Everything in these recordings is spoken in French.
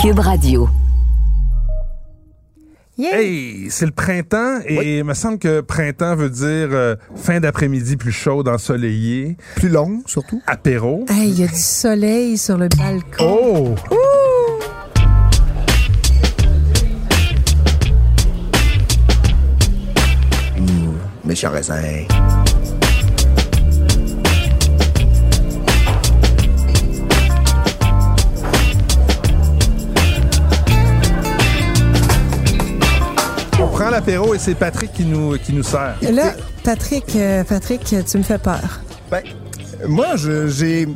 Cube Radio. Hey, c'est le printemps et il me semble que printemps veut dire euh, fin d'après-midi plus chaude, ensoleillé, Plus long, surtout. apéro. Hey, il y a du soleil sur le balcon. Oh! Méchant raisin. On prend l'apéro et c'est Patrick qui nous, qui nous sert. Là, Patrick, euh, Patrick, tu me fais peur. Ben, moi, je- j'ai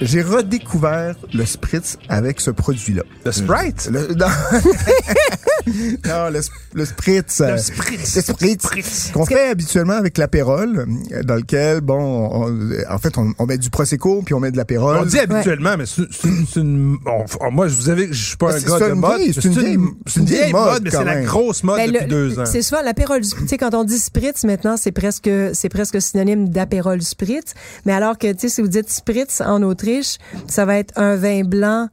j'ai redécouvert le spritz avec ce produit-là. Le Sprite? Le, non, Non, le, sp- le spritz. euh, spritz. Le spritz. Qu'on fait habituellement avec l'apérole, dans lequel, bon, on- en fait, on, on met du prosecco puis on met de l'apérole. On dit habituellement, mais c'est une... bon, f- moi, je vous avais, je suis pas un gars de mode. c'est une vieille- c'est une vieille mode, mais c'est la grosse mode Ben, depuis le- deux ans. C'est souvent l'apérole. Tu sais, quand on dit spritz, maintenant, c'est presque, c'est presque synonyme d'apérole spritz. Mais alors que, tu sais, si vous dites spritz en Autriche, ça va être un vin blanc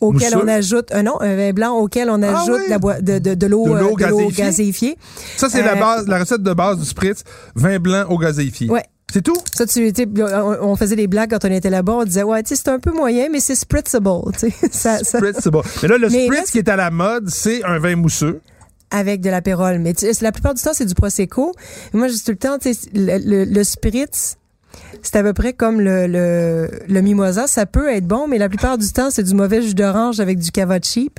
auquel Mousseux? on ajoute, un non, un vin blanc auquel on Ah ajoute oui? la boi- de, de, de l'eau, De l'eau euh, de l'eau gazéifiée? Ça, c'est la Euh, base, la recette de base du Spritz. Vin blanc au gazéifié. Ouais. C'est tout? Ça, tu, on, on faisait des blagues quand on était là-bas. On disait, ouais, tu c'est un peu moyen, mais c'est spritzable. Ça, ça- Spritz, c'est bon. Mais là, le Mais Spritz là, qui est à la mode, c'est un vin mousseux. avec de l'apérole. Mais tu la plupart du temps, c'est du prosecco. Moi, je dis tout le temps, le spritz, c'est à peu près comme le, le, le mimosa. Ça peut être bon, mais la plupart du temps, c'est du mauvais jus d'orange avec du cava cheap.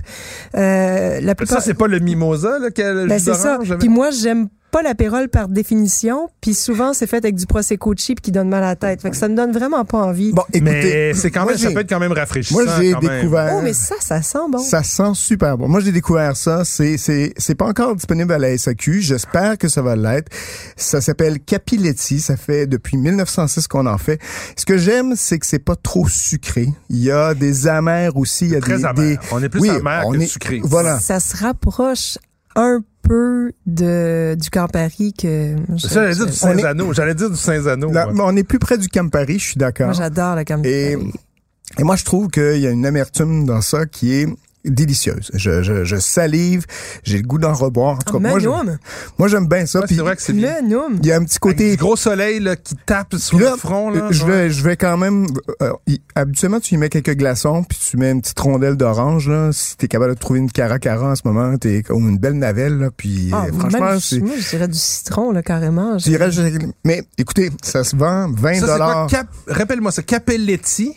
Euh, la plupart, Ça, c'est pas le mimosa, là, ben, jus c'est ça. d'orange avec- Puis moi, j'aime pas l'apérole par définition. Puis souvent, c'est fait avec du prosecco cheap qui donne mal à la tête. Fait que ça me donne vraiment pas envie. Bon, écoutez. Mais c'est quand même, ça peut être quand même rafraîchissant. Moi, j'ai découvert. Oh, mais ça, ça sent bon. Ça sent super bon. Moi, j'ai découvert ça. C'est, c'est, c'est pas encore disponible à la SAQ. J'espère que ça va l'être. Ça s'appelle Capiletti. Ça fait depuis 1906 qu'on en fait. Ce que j'aime, c'est que c'est pas trop sucré. Il y a des amers aussi. Il y a Très des, amer. des- On est plus oui, amer on que est- sucré. Voilà. Ça se rapproche un peu de du Campari que C'est ça, j'allais dire du On est- Saint-Zano. J'allais dire du moi. on est plus près du Campari, je suis d'accord. Moi, j'adore le Campari. Et, et moi, je trouve qu'il y a une amertume dans ça qui est délicieuse. Je, je, je salive, j'ai le goût d'en reboire. En tout cas, moi, je- Menum. moi, j'aime bien ça. Ouais, Puis c'est vrai que c'est bien. Il y a un petit côté du gros soleil là, qui tape sur là, le front. Là, je ouais. vais, je vais quand même. euh, y- habituellement, tu y mets quelques glaçons, puis tu mets une petite rondelle d'orange. Là, si t'es capable de trouver une caracara en ce moment, t'es comme une belle navelle. Là, puis Ah, euh, franchement, c'est. moi, je dirais du citron, là, carrément. je dirais, je- mais écoutez, ça se vend 20 Ça, c'est quoi? dollars. Cap... Rappelle-moi ça. Capelletti?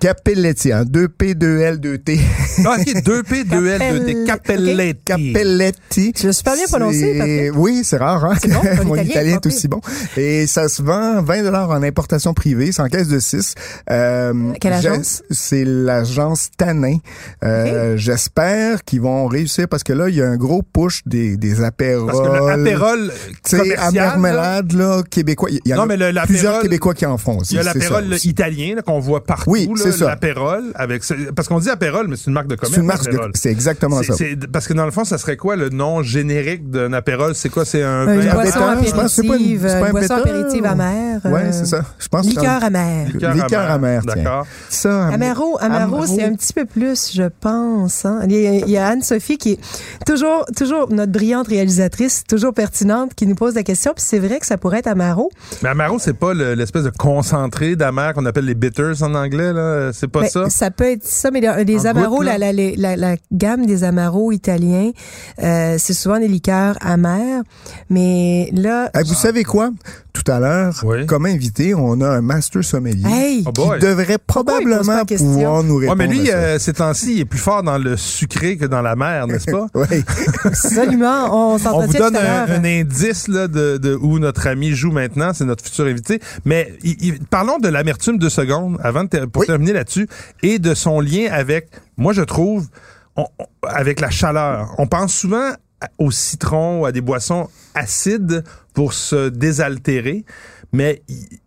Capelletti, hein, 2P, 2L, 2T. Ah, OK, 2P, 2L, 2T. Capelletti. Capelletti. Tu l'as super bien prononcé, Patrick. Oui, c'est rare, hein? C'est bon, ton Mon italien italien est aussi bon. Et ça se vend 20 dollars en importation privée, c'est en caisse de 6. Euh, Quelle j'ai- agence? C'est l'agence Tanin. Euh, J'espère qu'ils vont réussir parce que là, il y a un gros push des, des apérols. Parce que l'apérole commercial, là, québécois. Il y en Non, a mais le- l'apérole- plusieurs Québécois qui en font aussi. il y a l'apérole italien là, qu'on voit partout. Oui, c'est ça. L'apérole avec ce- parce qu'on dit apérole, mais c'est une marque de commerce. C'est une marque, de- apérole. c'est exactement ça. parce que dans le fond, ça serait quoi le nom générique d'un apérole C'est quoi? C'est un vin que c'est pas une- pas boisson apéritive amère. Ouais, euh, c'est ça. Je pense Liqueur amère. liqueur, amère. D'accord. ça. Amaro, Amaro, c'est un petit peu plus, je pense. hein. Il y a, Anne-Sophie qui est toujours, toujours notre brillante réalisatrice, toujours pertinente, qui nous pose la question. Puis c'est vrai que ça pourrait être Amaro. Mais Amaro, c'est pas le- l'espèce de concentré d'amer qu'on appelle les bitters en anglais là. C'est pas Ben, ça? peut être ça, mais les, les En Amaro, gouttes, là? la, la, la, la gamme des Amaro italiens, euh, c'est souvent des liqueurs amères. Mais là, vous savez quoi? Tout à l'heure, Oui. comme invité, on a un master sommelier hey, Oh qui devrait probablement pouvoir nous Ouais, répondre. mais lui, à ça. euh, ces temps-ci, il est plus fort dans le sucré que dans la mer, n'est-ce pas? Oui. absolument, on On vous donne tout à un, indice là, de, de où notre ami joue maintenant, c'est notre futur invité. Mais il- il- parlons de l'amertume deux secondes avant de ter- pour Oui. terminer là-dessus et de son lien avec, moi je trouve, on- on- avec la chaleur. On pense souvent à- au citron, à des boissons acides pour se désaltérer. Mais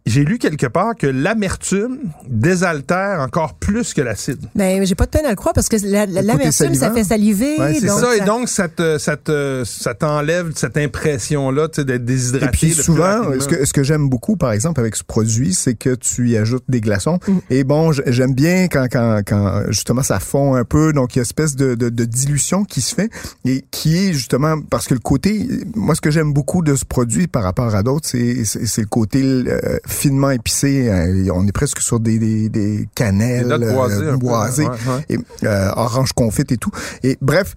j'ai lu quelque part que l'amertume désaltère encore plus que l'acide. Ben, j'ai pas de peine à le croire parce que la- l'amertume, ça fait saliver. Ouais, c'est ça, et donc ça te, ça te, ça t'enlève cette impression-là, tu sais, d'être déshydraté. Et puis souvent, ce que, ce que j'aime beaucoup, par exemple, avec ce produit, c'est que tu y ajoutes des glaçons. Mm. Et bon, j'aime bien quand, quand, quand justement ça fond un peu, donc il y a une espèce de, de, de dilution qui se fait et qui est justement parce que le côté, moi ce que j'aime beaucoup de ce produit par rapport à d'autres, c'est le côté euh, finement épicé. Euh, On est presque sur des des, des cannelles Des boisées, euh, boisées ouais, ouais. et orange confite et tout. Et bref,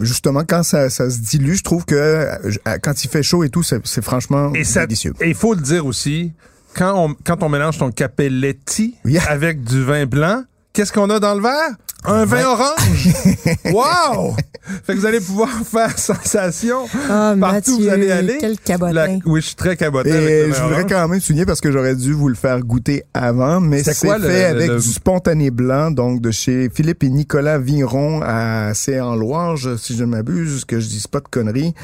justement quand ça, ça se dilue, je trouve que quand il fait chaud et tout, c'est c'est franchement Et ça- délicieux. Et il faut le dire aussi, quand on, quand on mélange ton capelletti Yeah. avec du vin blanc, qu'est-ce qu'on a dans le verre? Un vin orange! wow! Fait que vous allez pouvoir faire sensation Ah, partout Mathieu, où vous allez aller. quel cabotin. La- oui, je suis très cabotin Et je voudrais orange. quand même souligner parce que j'aurais dû vous le faire goûter avant, mais C'est fait le- avec le- du spontané blanc, donc de chez Philippe et Nicolas Vigneron à c'est en si je ne m'abuse, que je dise pas de conneries.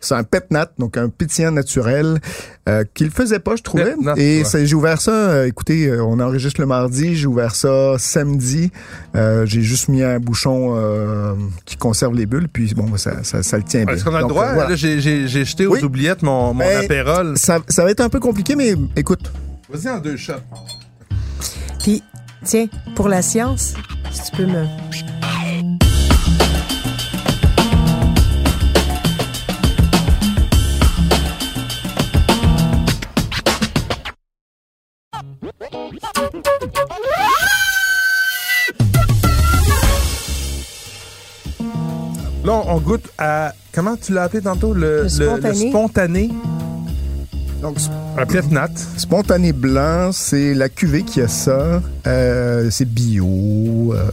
C'est un pet nat, donc un pétillant naturel euh, qu'il faisait pas, je trouvais. Et ouais. j'ai ouvert ça. euh, écoutez, euh, on enregistre le mardi, j'ai ouvert ça samedi. Euh, j'ai juste mis un bouchon euh, qui conserve les bulles, puis bon, ça, ça, ça le tient bien. Est-ce qu'on a le droit? euh, voilà. Là, j'ai, j'ai, j'ai jeté aux Oui. oubliettes mon, mon Ben, apérole. Ça, ça va être un peu compliqué, mais écoute, Vas-y en deux shots. Puis, tiens, pour la science, si tu peux me. Là, on, goûte à. Comment tu l'as appelé tantôt? Le, Le spontané. spontané. donc Un pet nat. Spontané blanc, c'est la cuvée qui a ça. Euh, c'est bio. euh,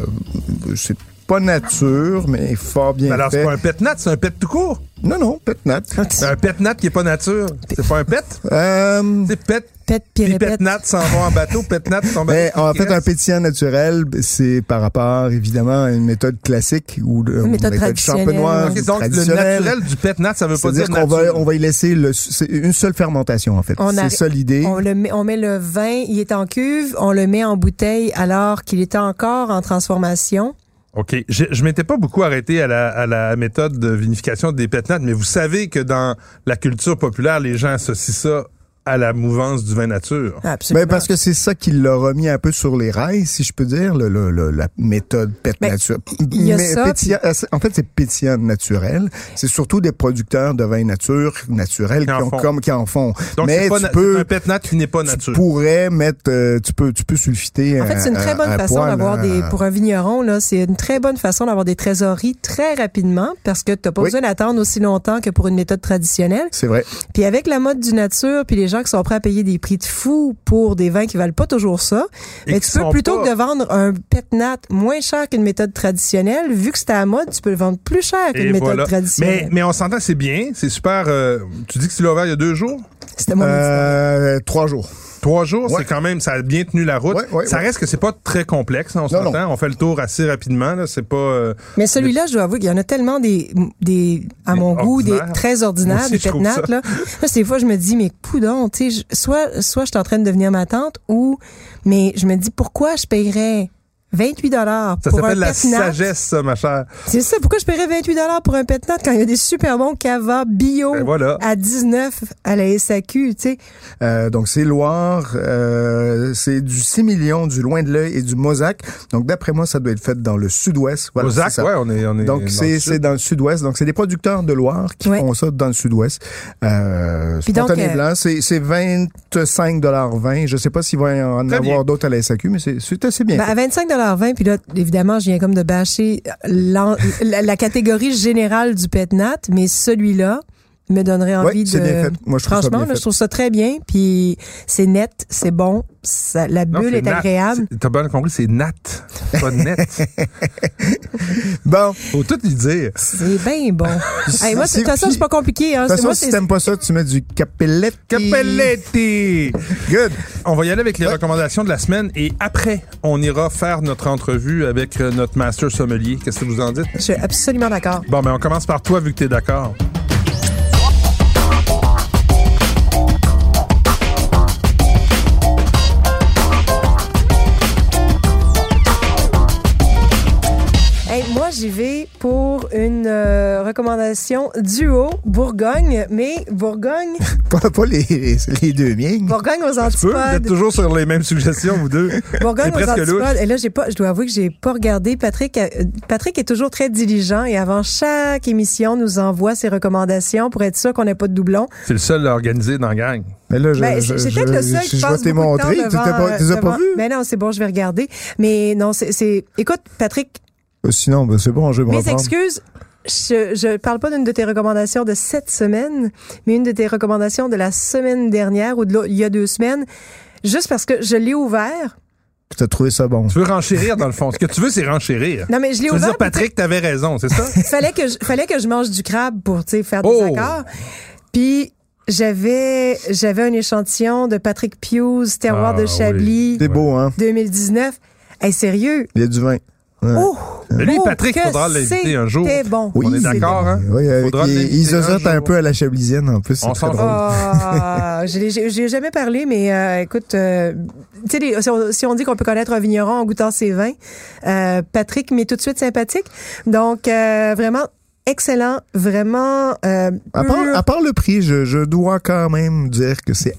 c'est pas nature, mais fort bien Alors, fait. c'est pas un pet nat, c'est un pet tout court. Non, non, pet nat. Un pet nat qui est pas nature. C'est pas un pet? Euh, C'est pet. Pète puis répète. nat s'en va en bateau. Pet nat s'en va en fait, un pétillant naturel, c'est par rapport, évidemment, à une méthode classique ou de, Une méthode traditionnelle, champenoise, Ok, donc, le naturel du pet nat, ça veut pas dire qu'on va, on va y laisser le, c'est une seule fermentation, en fait. On C'est ça l'idée. On, le met, on met le vin, il est en cuve, on le met en bouteille alors qu'il est encore en transformation. OK. Je, je m'étais pas beaucoup arrêté à la, à la méthode de vinification des pet nats, mais vous savez que dans la culture populaire, les gens associent ça à la mouvance du vin nature. Absolument. Ben parce que c'est ça qui l'a remis un peu sur les rails, si je peux dire, le, le- le- la méthode pet Ben, nature. il y a Mais ça, pétillant- euh, en fait, c'est pétillant naturel. C'est surtout des producteurs de vin nature naturel Qui qui, en font. comme qui en font. Donc, Mais pas tu na- peux c'est un pet nat qui n'est pas tu nature. pourrais mettre, euh, tu peux, tu peux sulfiter. En fait, c'est une très bonne un façon d'avoir des, pour un vigneron, là, c'est une très bonne façon d'avoir des trésoreries très rapidement parce que t'as pas Oui. besoin d'attendre aussi longtemps que pour une méthode traditionnelle. C'est vrai. Puis avec la mode du nature, puis les gens qui sont prêts à payer des prix de fou pour des vins qui valent pas toujours ça, Et mais tu peux plutôt pas- que de vendre un pet nat moins cher qu'une méthode traditionnelle, vu que c'est à la mode, tu peux le vendre plus cher qu'une méthode voilà. traditionnelle. Mais, mais on s'entend, c'est bien, c'est super. euh, tu dis que tu l'as ouvert il y a deux jours? C'était éditeur. Euh, trois jours. Trois jours, Ouais. c'est quand même, ça a bien tenu la route. Ouais, ouais, ça ouais. reste que c'est pas très complexe, on s'entend. On fait le tour assez rapidement, là. C'est pas. euh, Mais celui-là, je dois avouer qu'il y en a tellement des, des à Des mon goût, des très ordinaires, aussi, des ça. là. Là, des fois, je me dis, mais coudon, tu sais, je- soit, soit je suis en train de devenir ma tante ou, mais je me dis, pourquoi je payerais 28 dollars pour s'appelle la sagesse, ça, ma chère. C'est ça. Pourquoi je paierais 28 dollars pour un pétanat quand il y a des super bons cava bio ben à 19 à la SAQ, tu sais? Euh, donc, c'est Loire, euh, c'est du 6 millions, du Loin de l'œil et du Mosaque. Donc, d'après moi, ça doit être fait dans le sud-ouest. Voilà, Mosaque, ouais, on est, on est Donc, c'est, dans le sud-ouest. Donc, c'est des producteurs de Loire qui font ça dans le sud-ouest. Euh, Puis spontané donc, blanc, euh, c'est, c'est 25 dollars 20. Je sais pas s'il va y en avoir d'autres à la SAQ, mais c'est, assez bien. Ben, à 25 20, puis là, évidemment, je viens comme de bâcher la, la, catégorie générale du pétnat, mais celui-là, me donnerait envie Ouais, de... c'est bien fait. Moi, je trouve ça Franchement, bien là, fait. je trouve ça très bien, puis c'est net, c'est bon, ça, la bulle est nat. agréable. T'as bien compris, c'est nat, pas net. Bon, Faut tout lui dire. C'est bien bon. Hey, moi, de toute façon, c'est pas compliqué. Hein. de toute façon, moi, si t'aimes pas ça, tu mets du capelletti. Capelletti! Good. On va y aller avec les Ouais. recommandations de la semaine et après, on ira faire notre entrevue avec euh, notre master sommelier. Qu'est-ce que vous en dites? je suis absolument d'accord. Bon, ben, on commence par toi vu que t'es d'accord. J'y vais pour une euh, recommandation duo Bourgogne, mais Bourgogne, Pas, pas les, les deux miens. Bourgogne aux peux, vous êtes antipodes. toujours sur les mêmes suggestions, vous deux. Bourgogne aux presque louche. antipodes. Et là, j'ai pas, je dois avouer que j'ai pas regardé. Patrick, euh, Patrick est toujours très diligent et avant chaque émission, nous envoie ses recommandations pour être sûr qu'on n'ait pas de doublons. C'est le seul organisé dans la gang. Mais là, je, Ben, je, je- peut-être le seul je- qui je vais passe de temps montrer. Tu t'es pas, tu les as euh, pas vus? Mais non, c'est bon, je vais regarder. Mais non, c'est, c'est, écoute, Patrick, Sinon, ben, c'est bon, je vais me mes reprendre. excuses. Je, je parle pas d'une de tes recommandations de cette semaine, mais une de tes recommandations de la semaine dernière ou de il y a deux semaines. Juste parce que je l'ai ouvert. Tu as trouvé ça bon. Tu veux renchérir, dans le fond. Ce que tu veux, c'est renchérir. Non, mais je l'ai Tu veux ouvert. dire, Patrick, t'avais raison, c'est ça? fallait que je, fallait que je mange du crabe pour tu sais, faire des Oh! accords. Puis j'avais j'avais un échantillon de Patrick Pius, terroir Ah, de Chablis C'est beau, hein? 2019. Hey, sérieux? Il y a du vin. Oh! Mais lui, oh, Patrick, que faudra l'inviter un jour. Bon. On est d'accord, hein? Oui, avec, il, il un zozote un, jour. peu à la chablisienne, en plus. On s'en drôle. Ah, je j'ai jamais parlé, mais euh, écoute, euh, tu sais, les- si, on, si on dit qu'on peut connaître un vigneron en goûtant ses vins, euh, Patrick m'est tout de suite sympathique. Donc, euh, vraiment excellent, vraiment euh, À part, pur. à part le prix, je, je dois quand même dire que c'est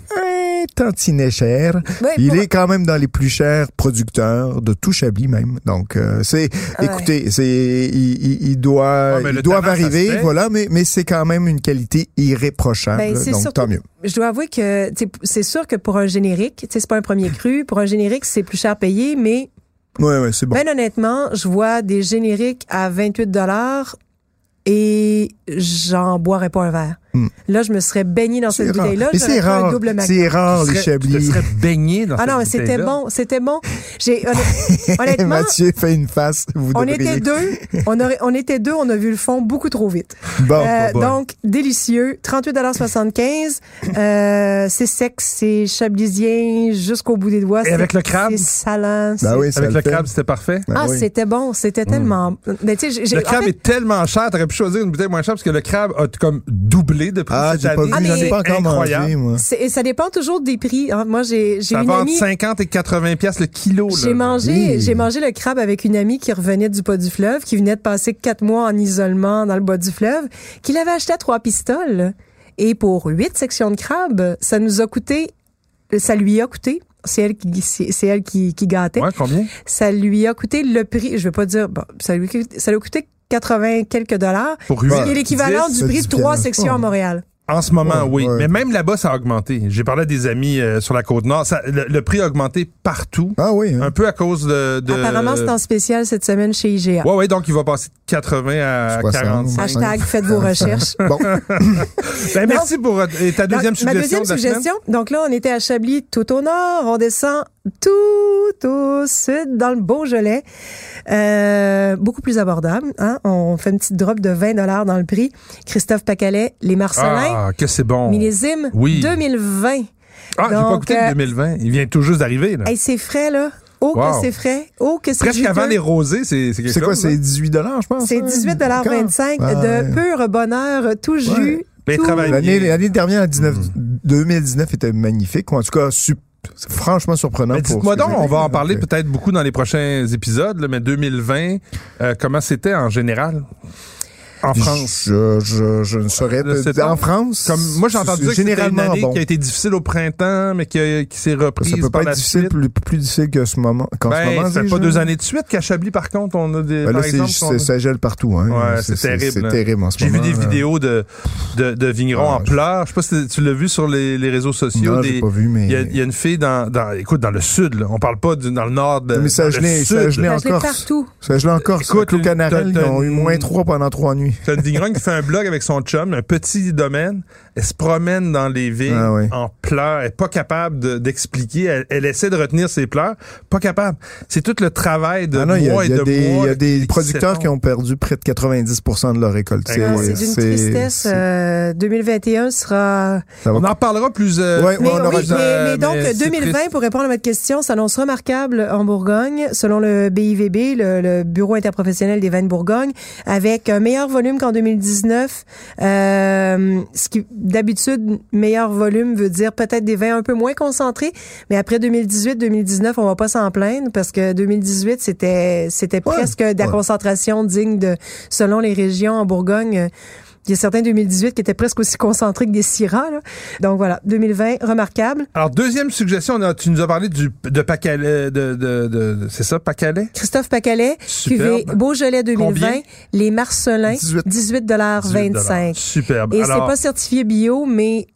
un tantinet cher. Il pour- est quand même dans les plus chers producteurs de tout Chablis même. Donc euh, c'est Ouais. écoutez, c'est il, il- il doit Ouais, mais le ils doivent arriver, voilà, mais mais c'est quand même une qualité irréprochable. Ben, c'est donc surtout- tant mieux. Je dois avouer que c'est sûr que pour un générique, c'est pas un premier cru. Pour un générique, c'est plus cher payé, mais Ouais ouais, c'est bon. ben honnêtement, je vois des génériques à 28 dollars et j'en boirais pas un verre. Hmm. Là, je me serais baigné dans C'est cette bouteille-là. C'est rare. C'est rare les serais- Tu te Chablis. serais baigné dans Ah cette non, mais c'était bon, c'était bon. J'ai honnêtement, Mathieu fait une face, vous on devriez. était deux, on aurait, on était deux, on a vu le fond beaucoup trop vite. Bon, Euh, bon. donc, délicieux. 38,75 euh, C'est sec, c'est chablisien jusqu'au bout des doigts. Et C'est- avec le crabe? C'est salant. Ben c'est- oui, Avec le fait. crabe, c'était parfait? Ben ah, oui. c'était bon. C'était tellement... Mais tu sais, j'ai- j'ai- Le en crabe fait, est tellement cher, t'aurais pu choisir une bouteille moins chère parce que le crabe a comme doublé de prix Ah, cette j'ai pas année. vu, Ah, j'en mais- ai pas encore Incroyable. mangé moi. c'est- et ça dépend toujours des prix. hein. Moi, j'ai j'ai Ça une amie... 50 et 80 pièces le kilo. là. J'ai mangé, Oui. j'ai mangé le crabe avec une amie qui revenait du bas du fleuve, qui venait de passer quatre mois en isolement dans le bas du fleuve, qui l'avait acheté à trois pistoles. Et pour huit sections de crabe, ça nous a coûté, ça lui a coûté, c'est elle qui, c'est c'est elle qui, qui gâtait, Ouais, combien? ça lui a coûté le prix, je vais pas dire, bon, ça lui, a coûté- ça lui a coûté 80 quelques dollars, Pour 8 Ouais. qui est l'équivalent du prix de trois sections à Oh. Montréal. En ce moment, Ouais, oui. ouais. Mais même là-bas, ça a augmenté. J'ai parlé à des amis euh, sur la côte nord. Ça- le, le prix a augmenté partout. Ah oui. hein. Un peu à cause de. de- Apparemment, c'est en spécial cette semaine chez IGA. Ouais, ouais, donc il va passer de 80 à 60. 45. Hashtag faites vos recherches. Bon, Ben, merci pour euh, et ta deuxième Donc, suggestion. Ma deuxième de la suggestion. Donc là, on était à Chablis, tout au nord. On descend tout au sud, dans le Beaujolais. Euh, beaucoup plus abordable. Hein? On fait une petite drop de 20 dollars dans le prix. Christophe Pacalet, Les. Marcelins, Ah, que c'est bon. millésime Oui. 2020. Ah, j'ai pas goûté euh, le 2020. Il vient tout juste d'arriver. Hey, c'est frais, là. Oh, Wow. que c'est frais. Oh, que c'est Presque avant les rosés, c'est c'est quelque c'est quoi, hein? c'est 18 dollars, je pense. C'est hein? 18,25 Ah, de ouais. pur bonheur, tout jus. Ben, travaille L'année dernière, 19 Mm. 2019 était magnifique, ou en tout cas sup- c'est franchement surprenant. Mais dites-moi donc, on va en parler peut-être beaucoup dans les prochains épisodes, là, mais 2020, euh, comment c'était en général? En France? Je, je, je ne saurais pas. En France, Comme moi j'ai entendu c'est dire que c'était une généralement année bon. qui a été difficile au printemps, mais qui, a- qui s'est reprise Ça peut par pas être difficile, plus, plus difficile que ce moment. qu'en Ben, ce moment, ça fait pas deux années de suite qu'à Chablis, par contre, on a des. Ben par là, c'est- exemple, on ça gèle partout. Hein. Ouais, c'est terrible, C'est terrible en ce J'ai vu moment. des là. vidéos de, de, de vignerons Ah, en pleurs. Je sais pas si tu l'as vu sur les, les réseaux sociaux. Non, des- j'ai pas vu, mais. Il y, a, il y a une fille dans, dans, écoute, dans le sud, là. On parle pas du- dans le nord de, Mais ça dans le gelait- ça sud. gelait Ça en Corse. partout. Ça gelait en Corse. Écoute, Canarel, t'as- ils ont eu moins trois pendant trois nuits. C'est une vigneronne qui fait un blog avec son chum, un petit domaine. Elle se promène dans les villes Ah oui. en pleurs. Elle est pas capable de- d'expliquer. elle, elle essaie de retenir ses pleurs. Pas capable. C'est tout le travail de Ah non, y a, et a de des, mois. il y a des producteurs qui ont perdu près de 90 de leur récolte. Ah, C'est d'une tristesse. c'est- euh, 2021 sera ça On en parlera plus. euh, Ouais, Mais, on aura oui, mais, mais donc, mais c'est 2020, triste. pour répondre à votre question, s'annonce remarquable en Bourgogne, selon le BIVB, le, le Bureau interprofessionnel des vins de Bourgogne, avec un meilleur volume qu'en 2019. Euh, ce qui, d'habitude, meilleur volume veut dire peut-être des vins un peu moins concentrés. Mais après 2018-2019, on va pas s'en plaindre parce que 2018, c'était, c'était presque de la ouais. concentration digne de, selon les régions en Bourgogne. Il y a certains 2018 qui étaient presque aussi concentrés que des Syrah. Là. Donc voilà, 2020, remarquable. Alors, deuxième suggestion, on a- tu nous as parlé du, de Pacalais, de, de, de, de- c'est ça, Pacalais? Christophe Pacalet, Superbe. cuvée Beaujolais 2020, Combien? les Marcelins, 18. 18,25 Superbe. Et c'est Alors, pas certifié bio, mais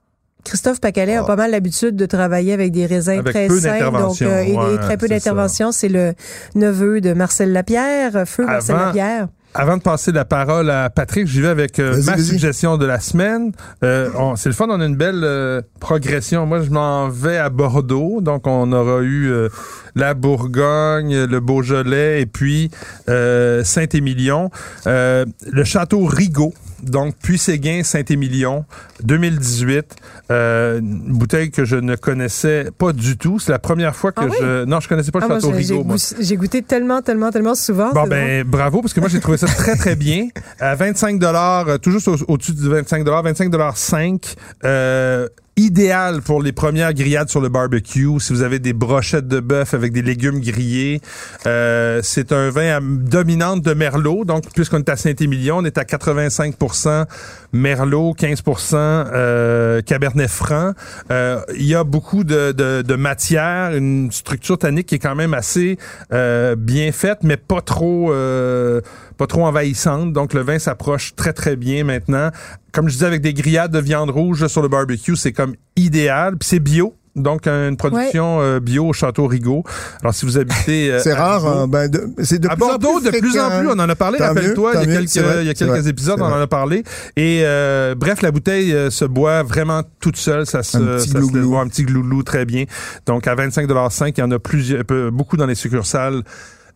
Christophe Pacalet a pas mal l'habitude de travailler avec des raisins Avec très sains, donc euh, et- et, ouais, très peu c'est d'intervention. C'est le neveu de Marcel Lapierre, feu Marcel Lapierre. Avant de passer la parole à Patrick, j'y vais avec euh, ma suggestion de la semaine. Euh, c'est le fun, on a une belle euh, progression. Moi, je m'en vais à Bordeaux, donc on aura eu euh, la Bourgogne, le Beaujolais et puis euh, Saint-Émilion. Euh, le château Rigaud, donc Puy-Séguin, Saint-Émilion, 2018. Euh, une bouteille que je ne connaissais pas du tout. C'est la première fois que Ah oui? je... Non, je connaissais pas le Ah, château Rigaud. moi. goût- j'ai goûté tellement, tellement, tellement souvent. Bon ben bravo parce que moi j'ai trouvé ça très très bien à 25 dollars tout juste au- au-dessus du 25 dollars 25 dollars 5 euh, idéal pour les premières grillades sur le barbecue. Si vous avez des brochettes de bœuf avec des légumes grillés Euh, c'est un vin à dominante de merlot. Donc puisqu'on est à Saint-Émilion on est à 85% merlot 15% euh, cabernet franc. Euh, il y a beaucoup de, de, de matière une structure tannique qui est quand même assez euh, bien faite mais pas trop euh, pas trop envahissante. Donc le vin s'approche très très bien maintenant. Comme je disais avec des grillades de viande rouge sur le barbecue c'est comme idéal. Puis c'est bio. Donc une production euh, bio au château Rigaud. Alors si vous habitez euh, C'est rare, hein, ben, de- c'est de à plus en Bordeaux, plus de plus en plus, on en a parlé, Tant rappelle-toi, il y a quelques, vrai, il y a quelques épisodes, on en a parlé. Et euh, bref, la bouteille euh, se boit vraiment toute seule, ça se, Un petit ça se boit un petit glouglou très bien. Donc à 25,5 il y en a plusieurs, beaucoup dans les succursales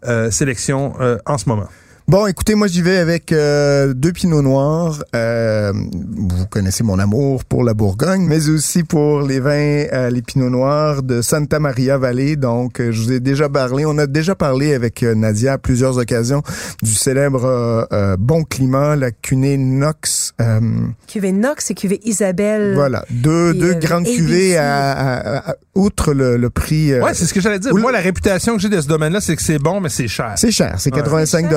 euh, sélection euh, en ce moment. Bon, écoutez, moi j'y vais avec euh, deux pinots noirs. Euh, vous connaissez mon amour pour la Bourgogne, mais aussi pour les vins, euh, les pinots noirs de Santa Maria Valley. Donc, euh, je vous ai déjà parlé, on a déjà parlé avec euh, Nadia à plusieurs occasions du célèbre euh, euh, Bon Climat, la cunée Nox. euh, Cuvée Nox et cuvée Isabelle. voilà, deux, et, deux euh, grandes cuvées à, à- à- outre le, le prix. euh, Ouais, c'est ce que j'allais dire. ou Moi, la réputation que j'ai de ce domaine-là, c'est que c'est bon, mais c'est cher. C'est cher, c'est Ouais. 85 C'est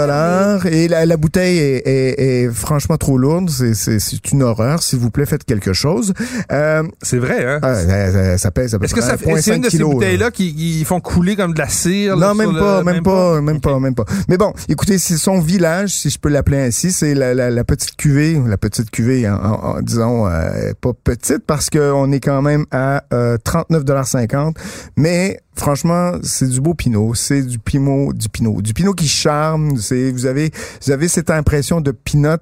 et la, la bouteille est, est- est franchement trop lourde. C'est- C'est c'est une horreur. S'il vous plaît, faites quelque chose. Euh, C'est vrai, hein? ah, ça, pèse Est-ce que ça 1,5 c'est une de ces kilos, là. bouteilles-là qui, qui font couler comme de la cire? Non, même le- pas, même, pas, même pas, même pas. Mais bon, écoutez, c'est son village, si je peux l'appeler ainsi, c'est la, la, la petite cuvée, la petite cuvée, en, en- en- disons, euh, pas petite, parce qu'on est quand même à euh, 39,50 mais franchement, c'est du beau pinot, c'est du pinot, du pinot, du pinot qui charme. C'est, vous avez, vous avez cette impression de pinot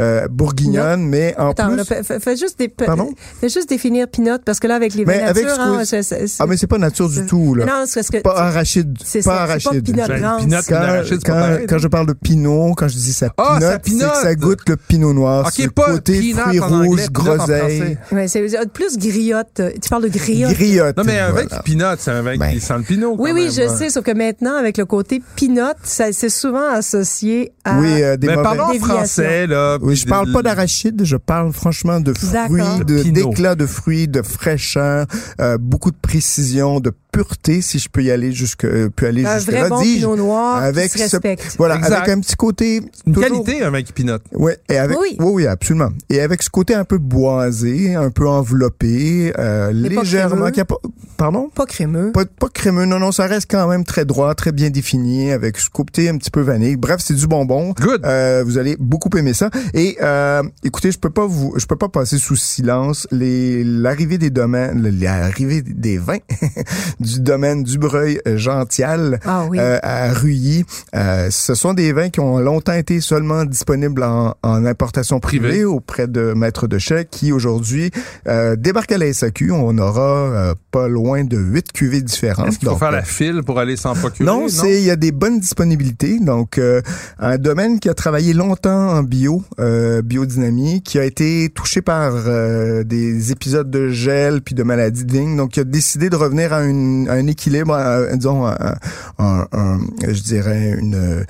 euh, bourguignonne, mais en Attends, plus. là, fais, juste des, Pardon? fais juste définir Pinot parce que là avec les Mais avec nature, ce hein, c'est- c'est- c'est- ah, mais c'est pas nature du tout là. Non, c'est parce que pas arachide, c'est pas ça, c'est pas arachide. Pinot Grance. Pinot, Quand, pas quand, non? je parle de pinot, quand je dis ça Ah, pinot, ça c'est que ça goûte le pinot noir. Ok, ce pas côté peanut fruits rouges, français. Ouais, c'est plus griotte. Tu parles de griotte. griotte. Non, mais un vin voilà. qui pinote, c'est un vin qui sent le pinot. Oui, quand oui, même, je ouais. sais, sauf que maintenant, avec le côté Pinot, ça c'est souvent associé à... Oui, euh, des Mais parlons français, là. Oui, je parle de- pas d'arachide, je parle franchement de fruits, de- Pinot. d'éclat de fruits, de fraîcheur, euh, beaucoup de précision, de pureté, si je peux y aller jusque, euh, peux aller un jusque vrai là, bon dis-je. Pinot Noir avec qui se ce-. Voilà, Exact. avec un petit côté Une toujours- qualité, un qui pinote. Ouais, et avec Oui. oui, oui, absolument. Et avec ce côté un peu boisé, un peu enveloppé, euh, légèrement crémeux. qui a pas- pardon? Pas crémeux. pas, pas crémeux, non, non, ça reste quand même très droit, très bien défini, avec ce côté un petit peu vanille. Bref, c'est du bonbon. Good. Euh, vous allez beaucoup aimer ça. Et euh, écoutez, je peux pas vous, je peux pas passer sous silence les l'arrivée des domaines, l'arrivée des vins du domaine du Breuil Gential Ah oui. euh, à Ruilly. Euh, ce sont des vins qui ont longtemps été seulement disponibles en, en importation privée Privé. auprès de maîtres de chais qui aujourd'hui euh, débarquent à la SAQ. On aura euh, pas loin de huit cuvées différentes. Est-ce qu'il faut Donc, faire euh, la file pour aller s'en procurer? non, c'est il y a des bonnes disponibilités. Donc euh, un domaine qui a travaillé longtemps en bio, euh, biodynamie, qui a été touché par euh, des épisodes de gel puis de maladies de vigne. Donc il a décidé de revenir à, une- un équilibre, à, disons, à- un- un- je dirais une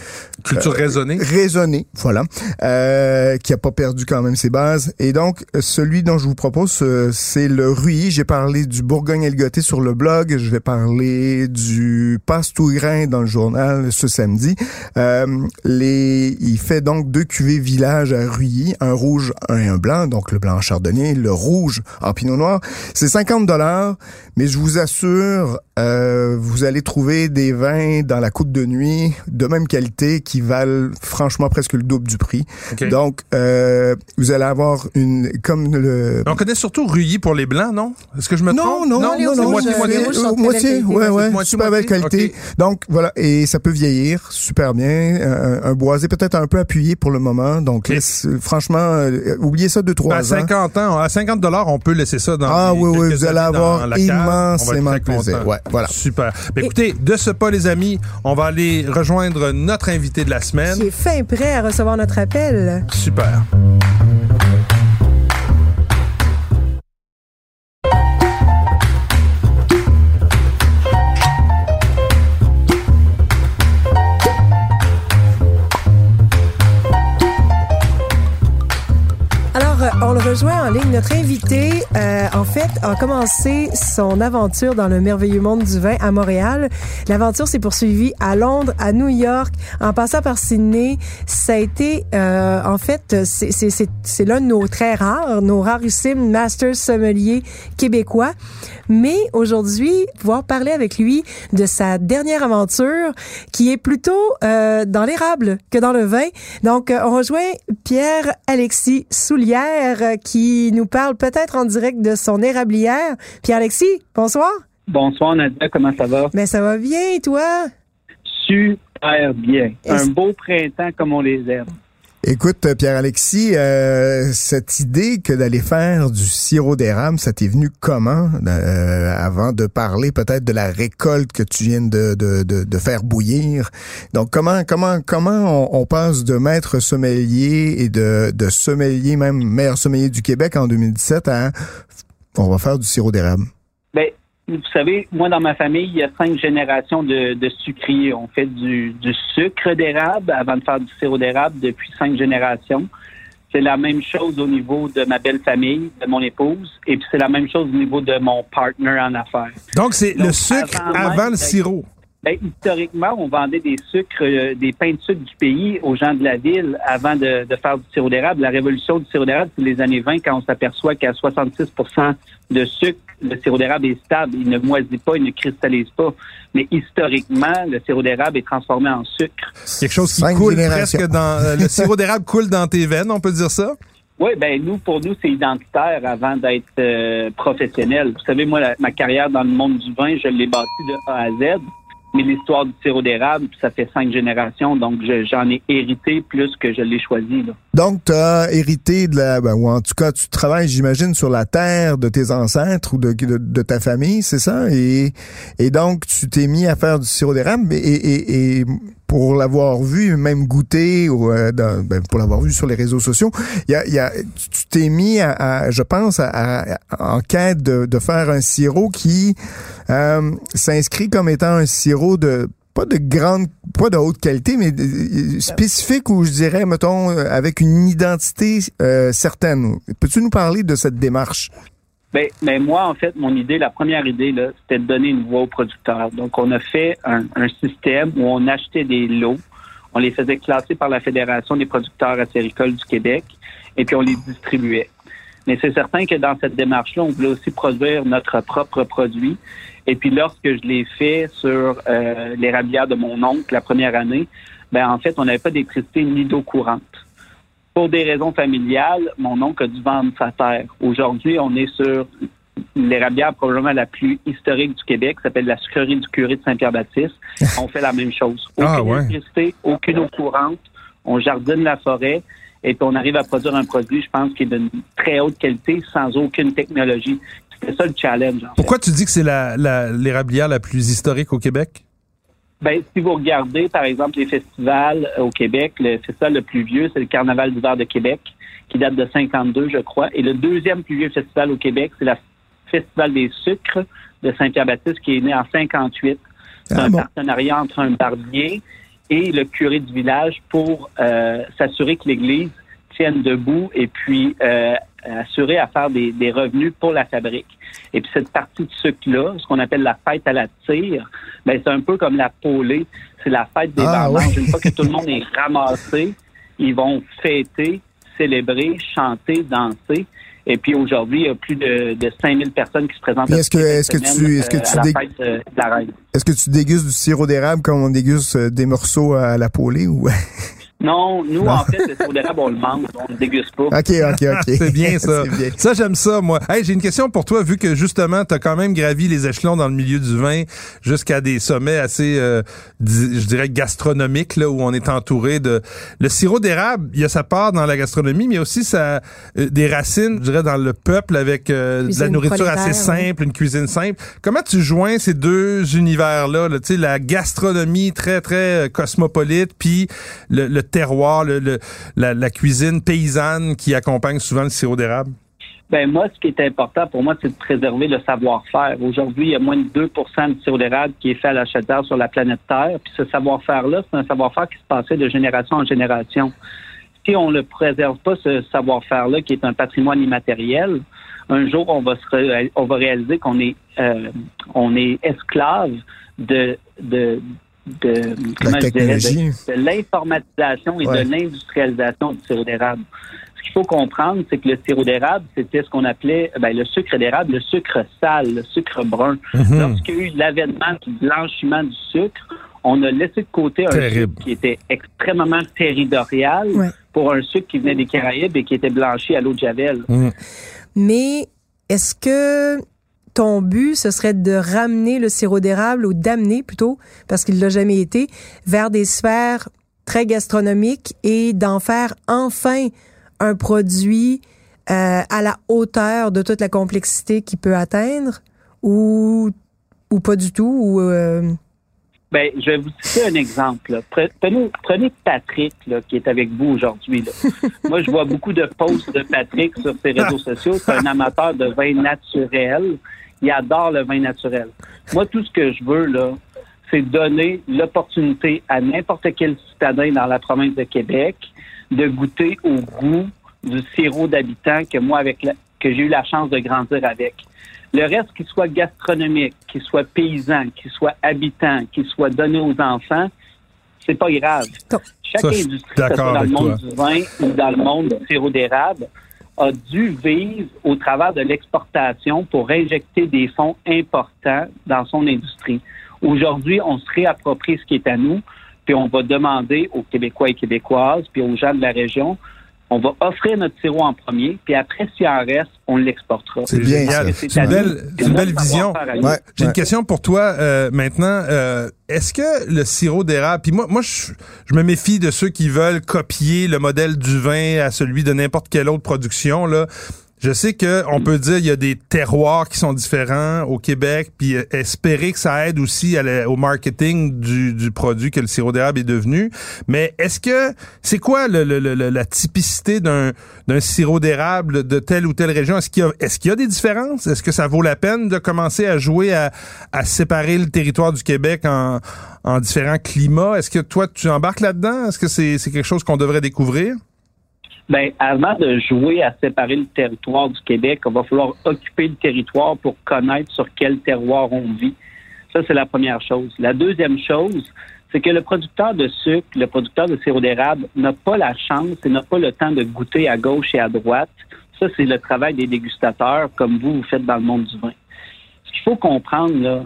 Culture raisonnée. Raisonnée, voilà, euh, qui a pas perdu quand même ses bases. Et donc, celui dont je vous propose, euh, c'est le Ruy. J'ai parlé du Bourgogne-Elgoté sur le blog. Je vais parler du Passe-tout-grain dans le journal ce samedi. Euh, les, il fait donc deux cuvées village à Ruy, un rouge et un blanc, donc le blanc en chardonnay, le rouge en pinot noir. C'est 50 dollars, mais je vous assure, euh, vous allez trouver des vins dans la coupe de nuit de même qualité qui valent franchement presque le double du prix. OK. Donc, euh, vous allez avoir une comme le. On connaît surtout Ruilly pour les blancs, non? Est-ce que je me Non, trompe? non, non, non, rouges, non, moitié, moitié. moitié, ouais, ouais, moitié, super belle qualité. OK. Donc voilà, et ça peut vieillir super bien. Un, un boisé peut-être un peu appuyé pour le moment. Donc OK. laisse- franchement, euh, oubliez ça de trois Ben, à ans. 50 ans, à 50 dollars, on peut laisser ça dans Ah les oui, oui, vous allez avoir immensément de plaisir. Ouais, voilà. Super. Ben, écoutez, de ce pas, les amis, on va aller rejoindre notre invité de la semaine. Qui est fin prêt à recevoir notre appel. Super. Notre invité, euh, en fait, a commencé son aventure dans le merveilleux monde du vin à Montréal. L'aventure s'est poursuivie à Londres, à New York, en passant par Sydney. Ça a été, euh, en fait, c'est- l'un de nos très rares, nos rarissimes Masters sommeliers québécois. Mais aujourd'hui, pouvoir parler avec lui de sa dernière aventure, qui est plutôt euh, dans l'érable que dans le vin. Donc, euh, on rejoint Pierre-Alexis Soulière, euh, qui nous parle peut-être en direct de son érablière. Pierre-Alexis, bonsoir. Bonsoir Nadia, comment ça va? Ben, ça va bien, toi? Super bien. Un beau printemps comme on les aime. Écoute, euh, Pierre-Alexis, euh, cette idée que d'aller faire du sirop d'érable, ça t'est venu comment euh, avant de parler peut-être de la récolte que tu viens de, de, de, faire bouillir? Donc, comment comment comment on, on passe de maître sommelier et de, de sommelier, même meilleur sommelier du Québec en 2017 à on va faire du sirop d'érable? Ben, vous savez, moi, dans ma famille, il y a cinq générations de, de sucriers. On fait du, du sucre d'érable avant de faire du sirop d'érable depuis cinq générations. C'est la même chose au niveau de ma belle famille, de mon épouse, et puis c'est la même chose au niveau de mon partner en affaires. Donc, c'est le sucre avant même le sirop. Ben, historiquement, on vendait des sucres, euh, des pains de sucre du pays aux gens de la ville avant de, de faire du sirop d'érable. La révolution du sirop d'érable, c'est les années 20 quand on s'aperçoit qu'à 66% de sucre, le sirop d'érable est stable. Il ne moisit pas, il ne cristallise pas. Mais historiquement, le sirop d'érable est transformé en sucre. Quelque chose qui Cinq coule générations. presque dans... euh, le sirop d'érable coule dans tes veines, on peut dire ça? Oui, ben nous, pour nous, c'est identitaire avant d'être euh, professionnel. Vous savez, moi, la- ma carrière dans le monde du vin, je l'ai bâtie de A à Z. Mais l'histoire du sirop d'érable, ça fait cinq générations, donc je- j'en ai hérité plus que je l'ai choisi. Donc, tu as hérité de la, ben, ou en tout cas, tu travailles, j'imagine, sur la terre de tes ancêtres ou de, ta famille, c'est ça? Et, et donc, tu t'es mis à faire du sirop d'érable et, et, et pour l'avoir vu, même goûté, ou, euh, ben, pour l'avoir vu sur les réseaux sociaux, y a, y a, tu t'es mis à, je pense, à, en quête de, de faire un sirop qui euh, s'inscrit comme étant un sirop de pas de grande, pas de haute qualité, mais de- spécifique ou je dirais, mettons, euh, avec une identité euh, certaine. Peux-tu nous parler de cette démarche? Ben, ben moi, en fait, mon idée, la première idée, là, c'était de donner une voix aux producteurs. Donc, on a fait un, un système où on achetait des lots, on les faisait classer par la Fédération des producteurs acéricoles du Québec, et puis on les distribuait. Mais c'est certain que dans cette démarche-là, on voulait aussi produire notre propre produit. Et puis, lorsque je l'ai fait sur euh, l'érablière de mon oncle la première année, ben en fait, on n'avait pas d'électricité ni d'eau courante. Pour des raisons familiales, mon oncle a dû vendre sa terre. Aujourd'hui, on est sur l'érablière probablement la plus historique du Québec, s'appelle la sucrerie du curé de Saint-Pierre-Baptiste. On fait la même chose. Aucune Ah, ouais. électricité, aucune eau courante. On jardine la forêt et puis on arrive à produire un produit, je pense, qui est d'une très haute qualité sans aucune technologie. C'était ça le challenge. en fait. Pourquoi tu dis que c'est la, la, l'érablière la plus historique au Québec? Ben, si vous regardez, par exemple, les festivals euh, au Québec, le festival le plus vieux, c'est le Carnaval d'hiver de Québec, qui date de 52, je crois. Et le deuxième plus vieux festival au Québec, c'est le Festival des sucres de Saint-Pierre-Baptiste, qui est né en 58. C'est Ah un bon? partenariat entre un barbier et le curé du village pour euh, s'assurer que l'Église debout et puis euh, assurer à faire des, des, revenus pour la fabrique. Et puis cette partie de sucre-là, ce qu'on appelle la fête à la tire, ben c'est un peu comme la polée, c'est la fête des ah, Une fois que tout le monde est ramassé, ils vont fêter, célébrer, chanter, danser. Et puis aujourd'hui, il y a plus de, de 5000 personnes qui se présentent. Est-ce que, tu, est-ce que tu Est-ce que tu dégustes du sirop d'érable comme on déguste euh, des morceaux à la polée ou? Non, nous, en fait, le sirop d'érable, on le mange, on ne déguste pas. OK, OK, OK. c'est bien ça. Ça, j'aime ça, moi. Hey, j'ai une question pour toi, vu que justement, tu as quand même gravi les échelons dans le milieu du vin jusqu'à des sommets assez, euh, je dirais, gastronomiques, là, où on est entouré de... Le sirop d'érable, il y a sa part dans la gastronomie, mais aussi sa, euh, des racines, je dirais, dans le peuple avec euh, de la nourriture assez simple, une cuisine simple. Comment tu joins ces deux univers-là, là, tu sais, la gastronomie très, très cosmopolite, puis le, le terroir, la, cuisine paysanne qui accompagne souvent le sirop d'érable? Ben moi, ce qui est important pour moi, c'est de préserver le savoir-faire. Aujourd'hui, il y a moins de 2% de sirop d'érable qui est fait à la chaudière sur la planète Terre. Puis ce savoir-faire-là, c'est un savoir-faire qui se passait de génération en génération. Si on ne préserve pas ce savoir-faire-là, qui est un patrimoine immatériel, un jour, on va, on va réaliser qu'on est, euh, est esclave de, de, de, de, l'informatisation et de l'industrialisation du sirop d'érable. Ce qu'il faut comprendre, c'est que le sirop d'érable, c'était ce qu'on appelait ben, le sucre d'érable, le sucre sale, le sucre brun. Mhm. Lorsqu'il y a eu l'avènement du blanchiment du sucre, on a laissé de côté un sucre qui était extrêmement territorial pour un sucre qui venait des Caraïbes et qui était blanchi à l'eau de Javel. Mhm. Mais est-ce que ton but, ce serait de ramener le sirop d'érable ou d'amener plutôt, parce qu'il l'a jamais été, vers des sphères très gastronomiques et d'en faire enfin un produit euh, à la hauteur de toute la complexité qu'il peut atteindre ou ou pas du tout ou euh... ben, je vais vous citer un exemple. Prenez, prenez Patrick là, qui est avec vous aujourd'hui. Moi, je vois beaucoup de posts de Patrick sur ses réseaux sociaux. C'est un amateur de vin naturel il adore le vin naturel. Moi, tout ce que je veux, là, c'est donner l'opportunité à n'importe quel citadin dans la province de Québec de goûter au goût du sirop d'habitant que moi, avec que j'ai eu la chance de grandir avec. Le reste, qu'il soit gastronomique, qu'il soit paysan, qu'il soit habitant, qu'il soit donné aux enfants, c'est pas grave. Chaque industrie, dans le monde du vin ou dans le monde du sirop d'érable, a dû vivre au travers de l'exportation pour injecter des fonds importants dans son industrie. Aujourd'hui, on se réapproprie ce qui est à nous, puis on va demander aux Québécois et Québécoises, puis aux gens de la région, on va offrir notre sirop en premier, puis après, s'il en reste, on l'exportera. C'est génial. C'est une belle, une belle vision. J'ai une question pour toi euh, maintenant. Euh, est-ce que le sirop d'érable, puis moi, moi, je, je, me méfie de ceux qui veulent copier le modèle du vin à celui de n'importe quelle autre production là. Je sais que on peut dire il y a des terroirs qui sont différents au Québec, puis euh, espérer que ça aide aussi au marketing du, du, produit que le sirop d'érable est devenu. Mais est-ce que c'est quoi le, le, la typicité d'un d'un sirop d'érable de telle ou telle région? Est-ce qu'il y a est-ce qu'il y a des différences? Est-ce que ça vaut la peine de commencer à jouer à, à séparer le territoire du Québec en, en différents climats? Est-ce que toi tu embarques là-dedans? Est-ce que c'est c'est quelque chose qu'on devrait découvrir? Ben, avant de jouer à séparer le territoire du Québec, on va falloir occuper le territoire pour connaître sur quel terroir on vit. Ça, c'est la première chose. La deuxième chose, c'est que le producteur de sucre, le producteur de sirop d'érable n'a pas la chance et n'a pas le temps de goûter à gauche et à droite. Ça, c'est le travail des dégustateurs, comme vous, vous faites dans le monde du vin. Ce qu'il faut comprendre, là,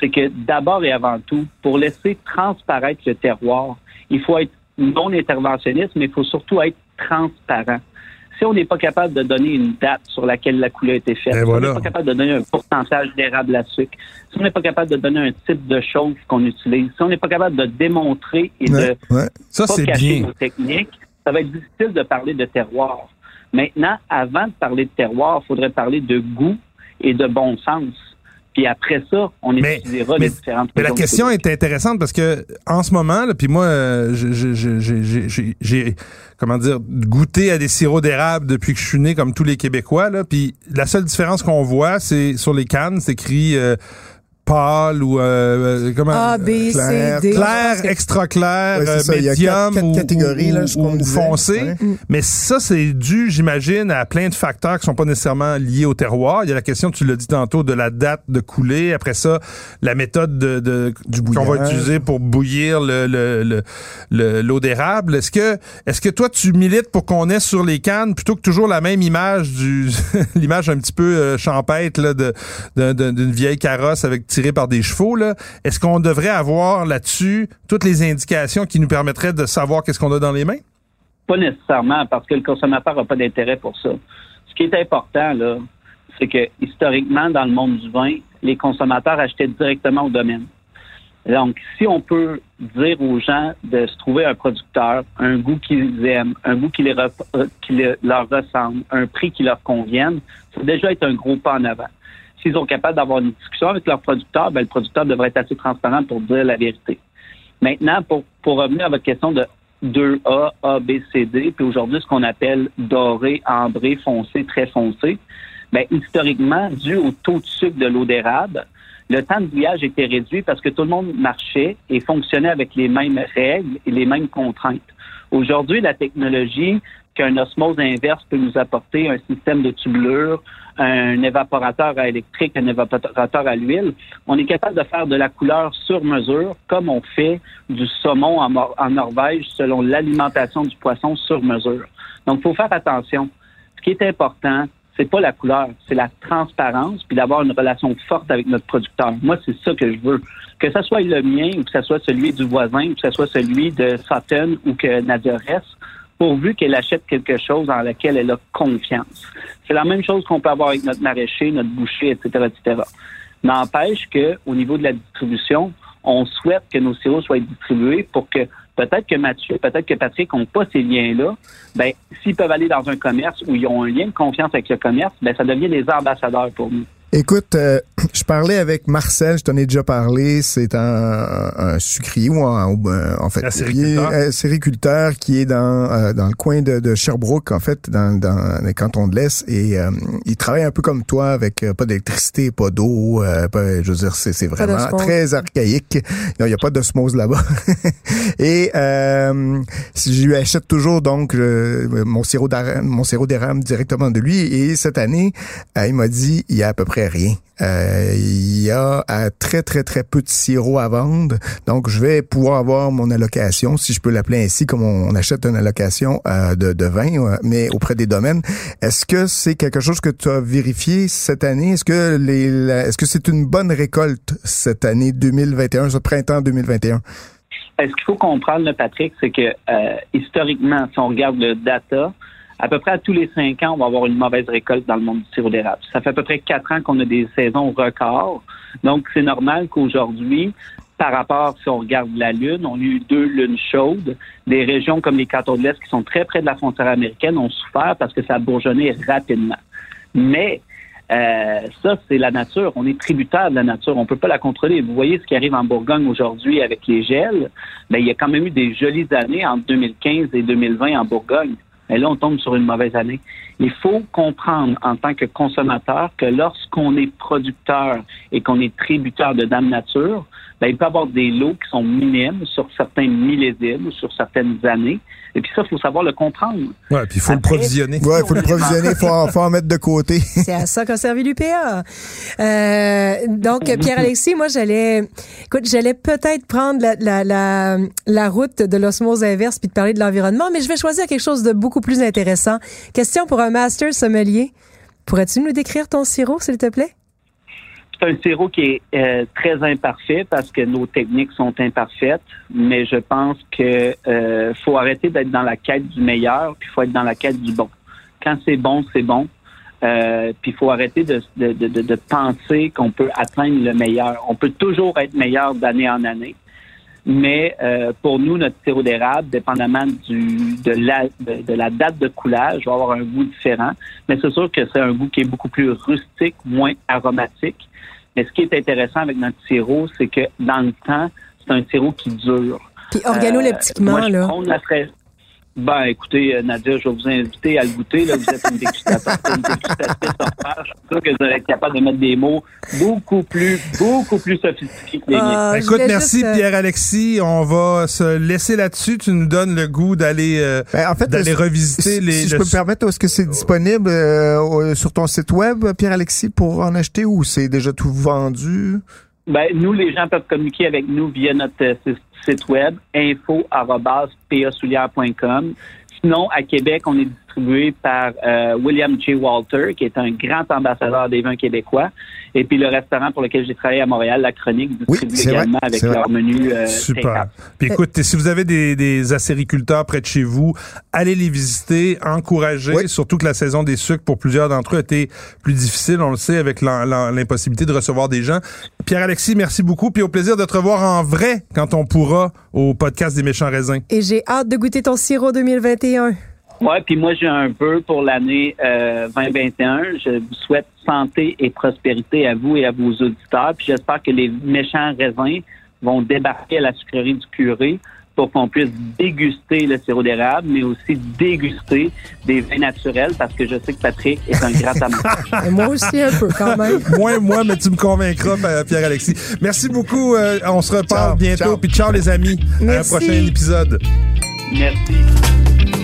c'est que d'abord et avant tout, pour laisser transparaître le terroir, il faut être non interventionniste, mais il faut surtout être transparent. Si on n'est pas capable de donner une date sur laquelle la coulée a été faite, si on n'est pas capable de donner un pourcentage d'érable à sucre, si on n'est pas capable de donner un type de chose qu'on utilise, si on n'est pas capable de démontrer et de Ça, pas cacher bien. nos techniques, ça va être difficile de parler de terroir. Maintenant, avant de parler de terroir, il faudrait parler de goût et de bon sens. Puis après ça, on étudiera les différentes Mais la question est intéressante parce que en ce moment, puis moi, euh, j'ai comment dire goûté à des sirops d'érable depuis que je suis né, comme tous les Québécois. Là, puis la seule différence qu'on voit, c'est sur les cannes, c'est écrit euh, pâle ou euh, comment? A, B, C, clair, D. clair, extra clair, Ouais, euh, ça, médium quatre- quatre ou, catégories, là, ce ou- qu'on me ou disait. foncé. Ouais. Mais ça, c'est dû, j'imagine, à plein de facteurs qui sont pas nécessairement liés au terroir. Il y a la question, tu l'as dit tantôt, de la date de coulée. Après ça, la méthode de, de- Du qu'on va utiliser pour bouillir le, le, le- le- l'eau d'érable. Est-ce que, est-ce que toi, tu milites pour qu'on ait sur les cannes plutôt que toujours la même image du, l'image un petit peu euh, champêtre là, de- d'une vieille carrosse avec par des chevaux. Est-ce qu'on devrait avoir là-dessus toutes les indications qui nous permettraient de savoir qu'est-ce qu'on a dans les mains? Pas nécessairement, parce que le consommateur n'a pas d'intérêt pour ça. Ce qui est important, c'est que historiquement, dans le monde du vin, les consommateurs achetaient directement au domaine. Donc, si on peut dire aux gens de se trouver un producteur, un goût qu'ils aiment, un goût qui, euh, leur ressemble, un prix qui leur convienne, ça déjà être un gros pas en avant. S'ils sont capables d'avoir une discussion avec leur producteur, ben, le producteur devrait être assez transparent pour dire la vérité. Maintenant, pour, revenir à votre question de 2A, A, B, C, D, puis aujourd'hui, ce qu'on appelle doré, ambré, foncé, très foncé, ben, historiquement, dû au taux de sucre de l'eau d'érable, le temps de bouillage était réduit parce que tout le monde marchait et fonctionnait avec les mêmes règles et les mêmes contraintes. Aujourd'hui, la technologie qu'un osmose inverse peut nous apporter, un système de tubulure, un évaporateur à électrique, un évaporateur à l'huile, on est capable de faire de la couleur sur mesure, comme on fait du saumon en, Norvège selon l'alimentation du poisson sur mesure. Donc, il faut faire attention. Ce qui est important, c'est pas la couleur, c'est la transparence, puis d'avoir une relation forte avec notre producteur. Moi, c'est ça que je veux. Que ce soit le mien ou que ce soit celui du voisin, ou que ce soit celui de Sutton ou que Nadia reste, pourvu qu'elle achète quelque chose en lequel elle a confiance. C'est la même chose qu'on peut avoir avec notre maraîcher, notre boucher, etc., etc. N'empêche que au niveau de la distribution, on souhaite que nos sirops soient distribués pour que peut-être que Mathieu, peut-être que Patrick n'ont pas ces liens-là. Ben, s'ils peuvent aller dans un commerce où ils ont un lien de confiance avec le commerce, ben, ça devient des ambassadeurs pour nous. Écoute, euh, je parlais avec Marcel, je t'en ai déjà parlé, c'est un, un sucrier ou un, un- en fait, Un il sériculteur. est, euh, sériculteur qui est dans euh, dans le coin de, de Sherbrooke en fait, dans dans le canton de l'Est et euh, il travaille un peu comme toi avec euh, pas d'électricité, pas d'eau, euh, pas- je veux dire c'est vraiment très archaïque. Non, il y a pas d'osmose là-bas. et euh, je lui achète toujours donc euh, mon sirop d'érable, mon sirop d'érable directement de lui et cette année, euh, il m'a dit il y a à peu près rien. Euh, il y a euh, très très très peu de sirop à vendre, donc je vais pouvoir avoir mon allocation, si je peux l'appeler ainsi, comme on, achète une allocation euh, de, vin, mais auprès des domaines. Est-ce que c'est quelque chose que tu as vérifié cette année? Est-ce que les, est-ce que c'est une bonne récolte cette année 2021, ce printemps 2021 Ce qu'il faut comprendre, Patrick, c'est que historiquement, si on regarde le data, à peu près à tous les cinq ans, on va avoir une mauvaise récolte dans le monde du sirop d'érable. Ça fait à peu près quatre ans qu'on a des saisons records. Donc, c'est normal qu'aujourd'hui, par rapport, si on regarde la Lune, on a eu deux lunes chaudes. Des régions comme les cantons de l'Est qui sont très près de la frontière américaine ont souffert parce que ça a bourgeonné rapidement. Mais euh, ça, c'est la nature. On est tributaire de la nature. On peut pas la contrôler. Vous voyez ce qui arrive en Bourgogne aujourd'hui avec les gels. Ben, il y a quand même eu des jolies années entre 2015 et 2020 en Bourgogne. Et là, on tombe sur une mauvaise année. Il faut comprendre en tant que consommateur que lorsqu'on est producteur et qu'on est tributaire de Dame Nature, ben, il peut y avoir des lots qui sont minimes sur certains millésimes ou sur certaines années. Et puis ça, il faut savoir le comprendre. Ouais, puis il faut le provisionner. Ouais, il faut le provisionner, faut, en- faut en mettre de côté. C'est à ça qu'a servi l'UPA. Euh, donc, Pierre-Alexis, moi, j'allais, écoute, j'allais peut-être prendre la, la, la, la route de l'osmose inverse puis de parler de l'environnement, mais je vais choisir quelque chose de beaucoup plus intéressant. Question pour un master sommelier. Pourrais-tu nous décrire ton sirop, s'il te plaît? C'est un sirop qui est euh, très imparfait parce que nos techniques sont imparfaites, mais je pense que euh, faut arrêter d'être dans la quête du meilleur, puis faut être dans la quête du bon. Quand c'est bon, c'est bon. Euh, puis il faut arrêter de, de, de, de- penser qu'on peut atteindre le meilleur. On peut toujours être meilleur d'année en année. Mais euh, pour nous, notre sirop d'érable, dépendamment du, de, la, de la date de coulage, va avoir un goût différent. Mais c'est sûr que c'est un goût qui est beaucoup plus rustique, moins aromatique. Mais ce qui est intéressant avec notre sirop, c'est que dans le temps, c'est un sirop qui dure. Puis Euh, organoleptiquement, moi, je là. prône la fra- Ben, écoutez, euh, Nadia, je vais vous inviter à le goûter. Là, vous êtes une dégustatrice, une dégustatrice Je suis sûr que vous allez être capable de mettre des mots beaucoup plus, beaucoup plus sophistiqués que les miens. Ah, je Écoute, merci juste, euh, Pierre-Alexis. On va se laisser là-dessus. Tu nous donnes le goût d'aller euh, Ben, en fait, d'aller revisiter si, les. si je peux me permettre, est-ce que c'est disponible euh, sur ton site web, Pierre-Alexis, pour en acheter ou c'est déjà tout vendu? Ben, nous, les gens peuvent communiquer avec nous via notre euh, site- web info@pasoulière.com. Sinon, à Québec, on est distribué par euh, William J. Walter, qui est un grand ambassadeur des vins québécois. Et puis le restaurant pour lequel j'ai travaillé à Montréal, La Chronique, distribue également vrai, avec leur menu euh, Super. Puis écoute, si vous avez des, des acériculteurs près de chez vous, allez les visiter, encouragez, Oui. surtout que la saison des sucres pour plusieurs d'entre eux a été plus difficile, on le sait, avec l'impossibilité de recevoir des gens. Pierre-Alexis, merci beaucoup, puis au plaisir de te revoir en vrai quand on pourra au podcast des méchants raisins. Et j'ai hâte de goûter ton sirop 2021. Ouais, puis moi j'ai un vœu pour l'année euh, 2021. Je vous souhaite santé et prospérité à vous et à vos auditeurs. Puis j'espère que les méchants raisins vont débarquer à la sucrerie du curé pour qu'on puisse déguster le sirop d'érable, mais aussi déguster des vins naturels, parce que je sais que Patrick est un grand amateur. Et moi aussi un peu quand même. Moins moi, mais tu me convaincras, euh, Pierre-Alexis. Merci beaucoup. euh, on se reparle Ciao, bientôt. ciao. Puis ciao les amis. À un prochain épisode. Merci.